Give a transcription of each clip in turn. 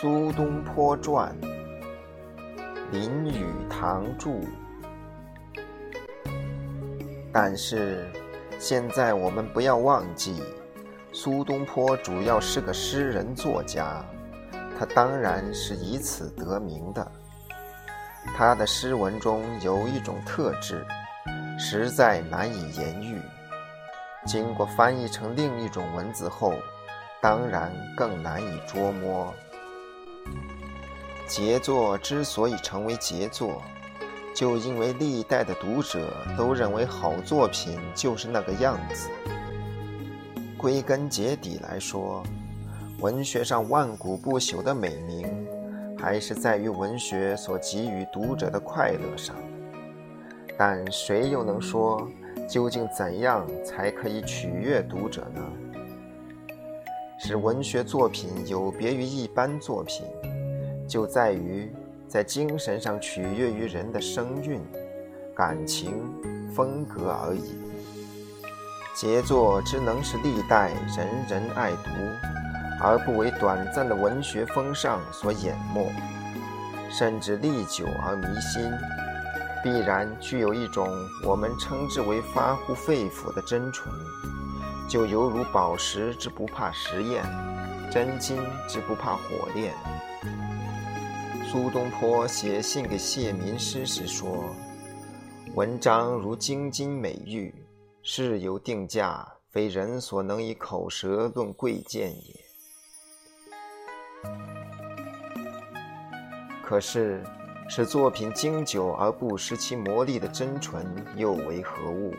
苏东坡传，林语堂著。但是，现在我们不要忘记，苏东坡主要是个诗人作家，他当然是以此得名的。他的诗文中有一种特质，实在难以言喻。经过翻译成另一种文字后，当然更难以捉摸。杰作之所以成为杰作，就因为历代的读者都认为好作品就是那个样子。归根结底来说，文学上万古不朽的美名，还是在于文学所给予读者的快乐上。但谁又能说，究竟怎样才可以取悦读者呢？使文学作品有别于一般作品。就在于在精神上取悦于人的声韵、感情、风格而已。杰作之能使历代人人爱读，而不为短暂的文学风尚所淹没，甚至历久而弥新，必然具有一种我们称之为发乎肺腑的真纯，就犹如宝石之不怕石验，真金之不怕火炼。苏东坡写信给谢民师时说：“文章如精金美玉，事有定价，非人所能以口舌论贵贱也。”可是，使作品经久而不失其魔力的真纯又为何物？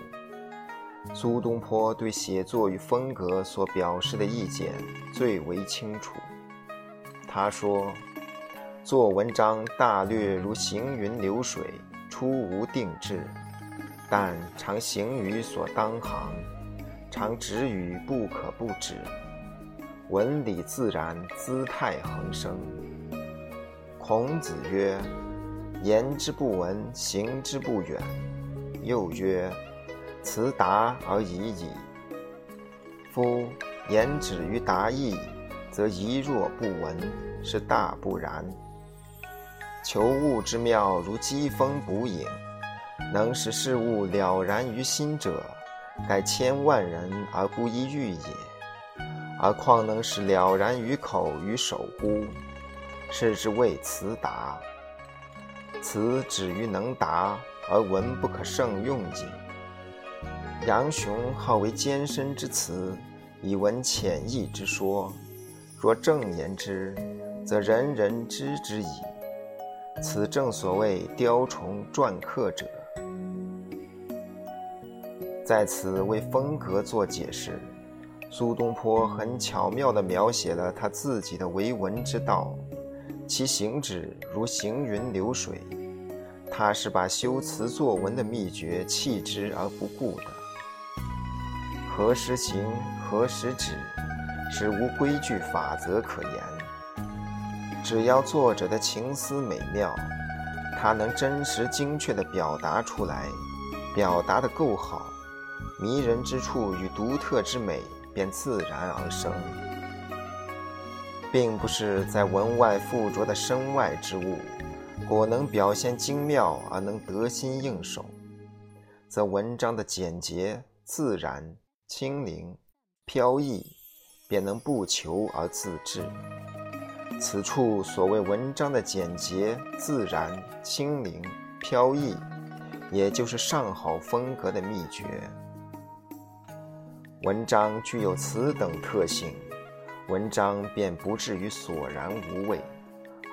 苏东坡对写作与风格所表示的意见最为清楚。他说。做文章大略如行云流水，出无定志，但常行于所当行，常止于不可不止。文理自然，姿态横生。孔子曰：“言之不文，行之不远。”又曰：“辞达而已矣。”夫言止于达意，则一若不闻，是大不然。求物之妙，如疾风捕影，能使事物了然于心者，盖千万人而不一遇也。而况能使了然于口与手乎？是之谓辞达。辞止于能达，而文不可胜用也。杨雄好为艰深之词，以文浅意之说。若正言之，则人人知之矣。此正所谓雕虫篆刻者，在此为风格做解释。苏东坡很巧妙地描写了他自己的为文之道，其行止如行云流水。他是把修辞作文的秘诀弃之而不顾的。何时行，何时止，是无规矩法则可言。只要作者的情思美妙，他能真实精确地表达出来，表达得够好，迷人之处与独特之美便自然而生，并不是在文外附着的身外之物，果能表现精妙而能得心应手，则文章的简洁、自然、轻灵、飘逸，便能不求而自致。此处所谓文章的简洁、自然、轻灵、飘逸，也就是上好风格的秘诀。文章具有此等特性，文章便不至于索然无味，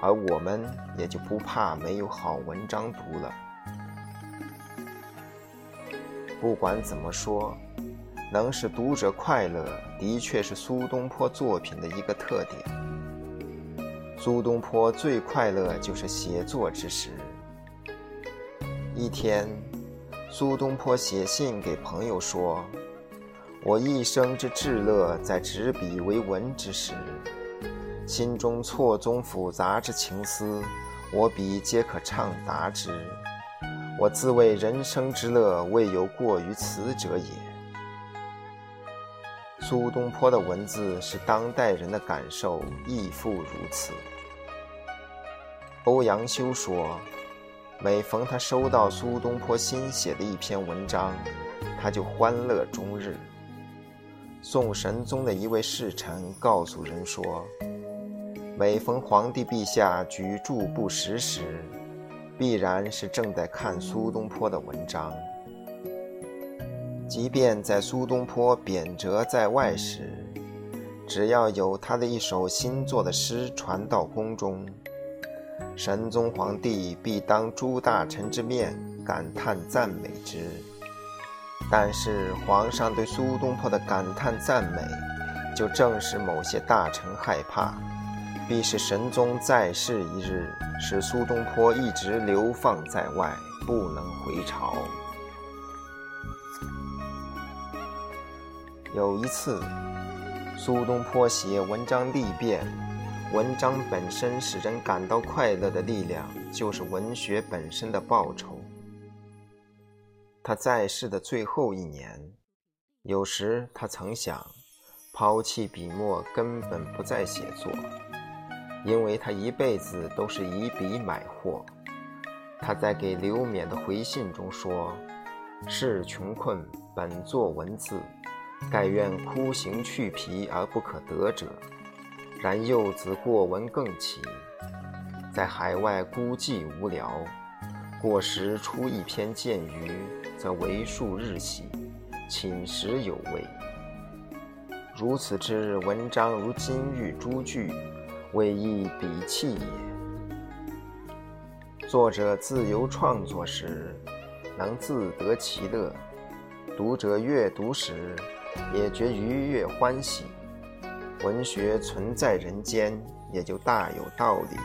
而我们也就不怕没有好文章读了。不管怎么说，能使读者快乐，的确是苏东坡作品的一个特点。苏东坡最快乐就是写作之时。一天，苏东坡写信给朋友说：“我一生之至乐，在执笔为文之时，心中错综复杂之情思，我笔皆可畅达之。我自谓人生之乐，未有过于此者也。”苏东坡的文字使当代人的感受亦复如此。欧阳修说，每逢他收到苏东坡新写的一篇文章，他就欢乐终日。宋神宗的一位侍臣告诉人说，每逢皇帝陛下举箸不食时，必然是正在看苏东坡的文章。即便在苏东坡贬谪在外时，只要有他的一首新作的诗传到宫中，神宗皇帝必当诸大臣之面感叹赞美之。但是皇上对苏东坡的感叹赞美，就正是某些大臣害怕，必是神宗在世一日，使苏东坡一直流放在外，不能回朝。有一次，苏东坡写文章历变，文章本身使人感到快乐的力量，就是文学本身的报酬。他在世的最后一年，有时他曾想抛弃笔墨，根本不再写作，因为他一辈子都是以笔买货。他在给刘勉的回信中说：“是穷困，本作文字。”盖愿枯行去皮而不可得者，然幼子过文更奇。在海外孤寂无聊，过时出一篇见于，则为数日喜，寝食有味。如此之，文章如金玉珠具，为一笔器也。作者自由创作时，能自得其乐；读者阅读时，也觉愉悦欢喜，文学存在人间，也就大有道理了。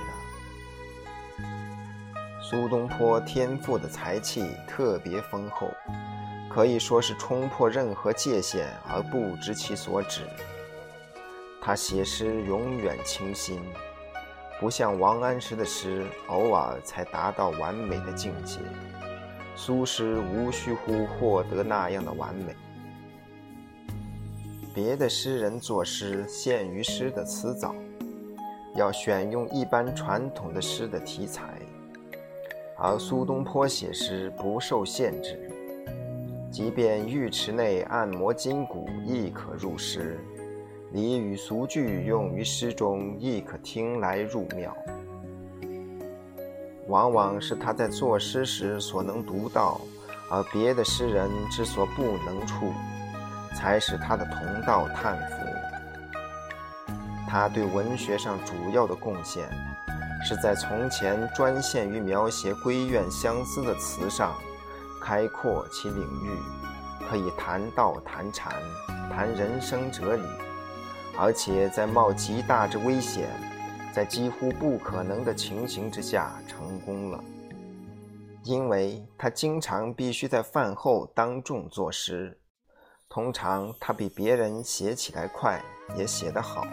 苏东坡天赋的才气特别丰厚，可以说是冲破任何界限而不知其所指。他写诗永远清新，不像王安石的诗偶尔才达到完美的境界。苏诗无需乎获得那样的完美。别的诗人作诗限于诗的词藻，要选用一般传统的诗的题材，而苏东坡写诗不受限制，即便浴池内按摩筋骨亦可入诗，俚语俗句用于诗中亦可听来入妙。往往是他在作诗时所能读到，而别的诗人之所不能触。才使他的同道叹服。他对文学上主要的贡献，是在从前专限于描写闺怨相思的词上，开阔其领域，可以谈道谈禅，谈人生哲理，而且在冒极大之危险，在几乎不可能的情形之下成功了。因为他经常必须在饭后当众作诗。通常他比别人写起来快，也写得好。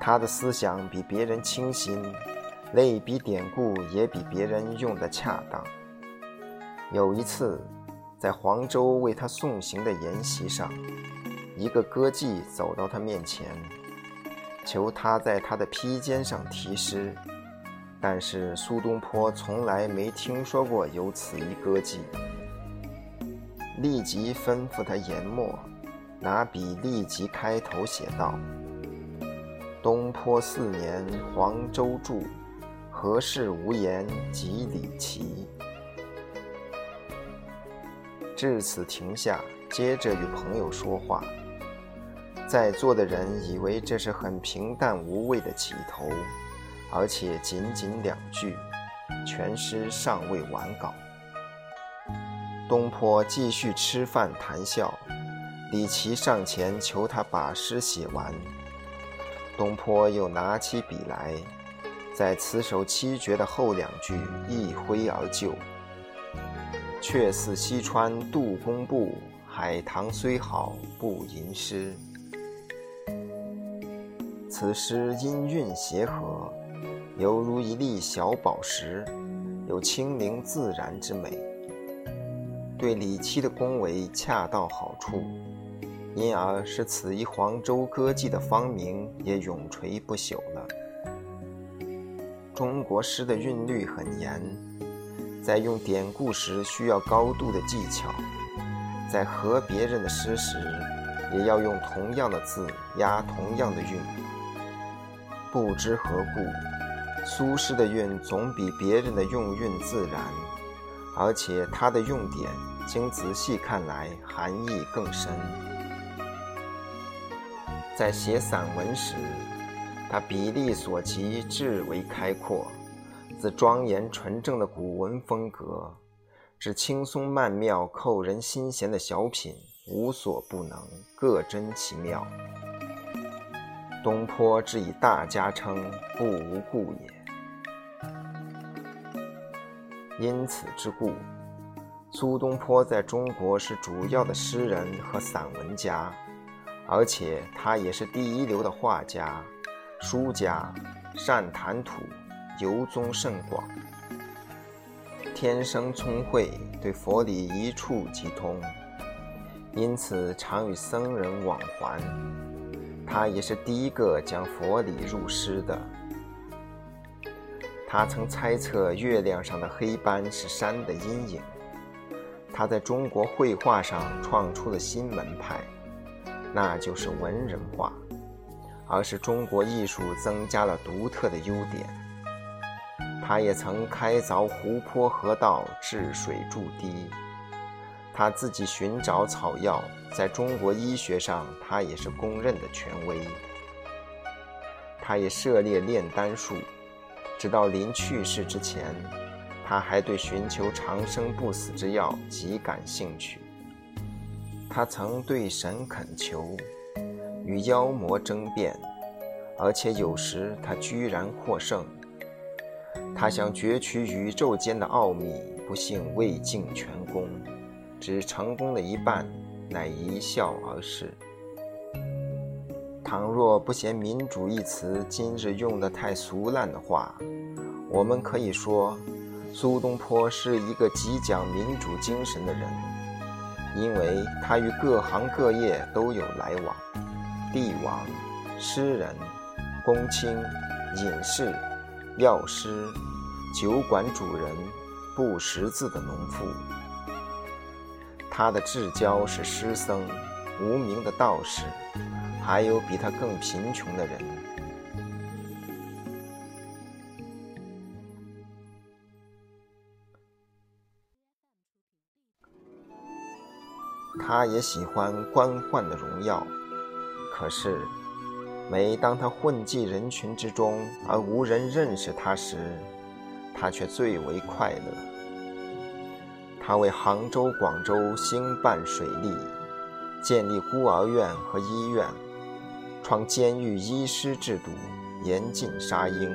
他的思想比别人清新，类比典故也比别人用得恰当。有一次，在黄州为他送行的筵席上，一个歌妓走到他面前，求他在他的披肩上题诗。但是苏东坡从来没听说过有此一歌妓。立即吩咐他研墨，拿笔立即开头写道：“东坡四年黄州住，何事无言及李琦。”至此停下，接着与朋友说话。在座的人以为这是很平淡无味的起头，而且仅仅两句，全诗尚未完稿。东坡继续吃饭谈笑，李琦上前求他把诗写完。东坡又拿起笔来，在词首七绝的后两句一挥而就：“却似西川杜工部，海棠虽好不吟诗。”此诗音韵协和，犹如一粒小宝石，有清灵自然之美。对李七的恭维恰到好处，因而使此一黄州歌妓的芳名也永垂不朽了。中国诗的韵律很严，在用典故时需要高度的技巧，在和别人的诗时，也要用同样的字押同样的韵。不知何故，苏轼的韵总比别人的用韵自然，而且他的用典，经仔细看来含义更深。在写散文时，他笔力所及，至为开阔，自庄严纯正的古文风格，至轻松曼妙、扣人心弦的小品，无所不能，各真其妙。东坡之以大家称，不无故也。因此之故，苏东坡在中国是主要的诗人和散文家，而且他也是第一流的画家、书家，善谈吐，游踪甚广，天生聪慧，对佛理一触即通，因此常与僧人往还。他也是第一个将佛理入诗的。他曾猜测月亮上的黑斑是山的阴影。他在中国绘画上创出了新门派，那就是文人画，而是中国艺术增加了独特的优点。他也曾开凿湖泊河道，治水筑堤。他自己寻找草药，在中国医学上，他也是公认的权威。他也涉猎炼丹术，直到临去世之前，他还对寻求长生不死之药极感兴趣。他曾对神恳求，与妖魔争辩，而且有时他居然获胜。他想攫取宇宙间的奥秘，不幸未尽全功。只成功了一半，乃一笑而逝。倘若不嫌“民主”一词今日用得太俗烂的话，我们可以说，苏东坡是一个极讲民主精神的人，因为他与各行各业都有来往：帝王、诗人、公卿、隐士、药师、酒馆主人、不识字的农妇。他的至交是诗僧、无名的道士，还有比他更贫穷的人。他也喜欢官宦的荣耀，可是，每当他混迹人群之中而无人认识他时，他却最为快乐。他为杭州、广州兴办水利，建立孤儿院和医院，创监狱医师制度，严禁杀婴。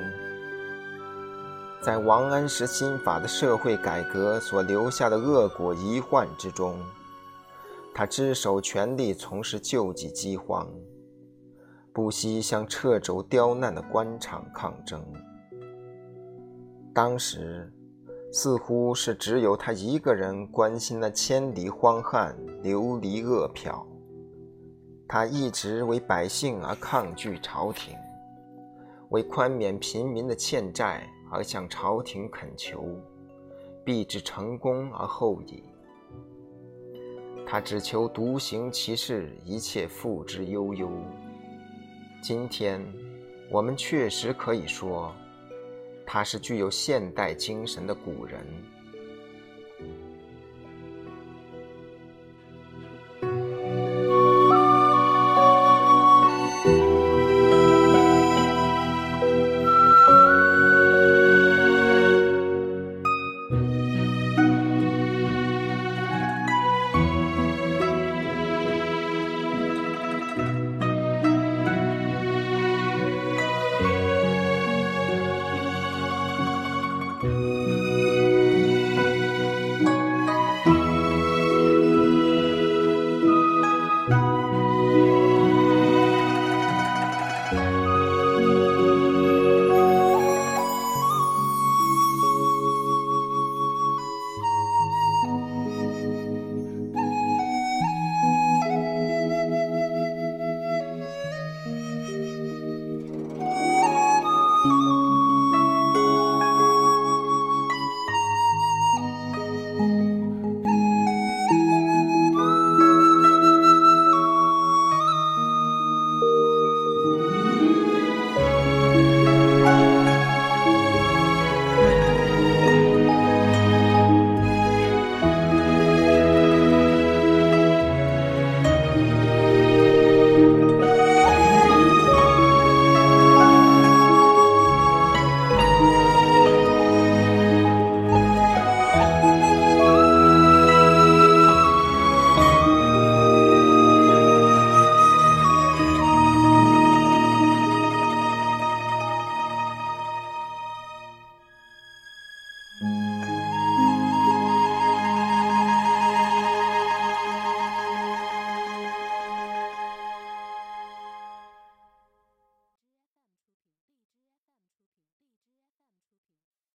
在王安石新法的社会改革所留下的恶果遗患之中，他只手全力从事救济饥荒，不惜向掣肘刁难的官场抗争。当时。似乎是只有他一个人关心那千里荒旱、流离饿殍。他一直为百姓而抗拒朝廷，为宽免平民的欠债而向朝廷恳求，必至成功而后已。他只求独行其事，一切付之悠悠。今天，我们确实可以说。他是具有现代精神的古人。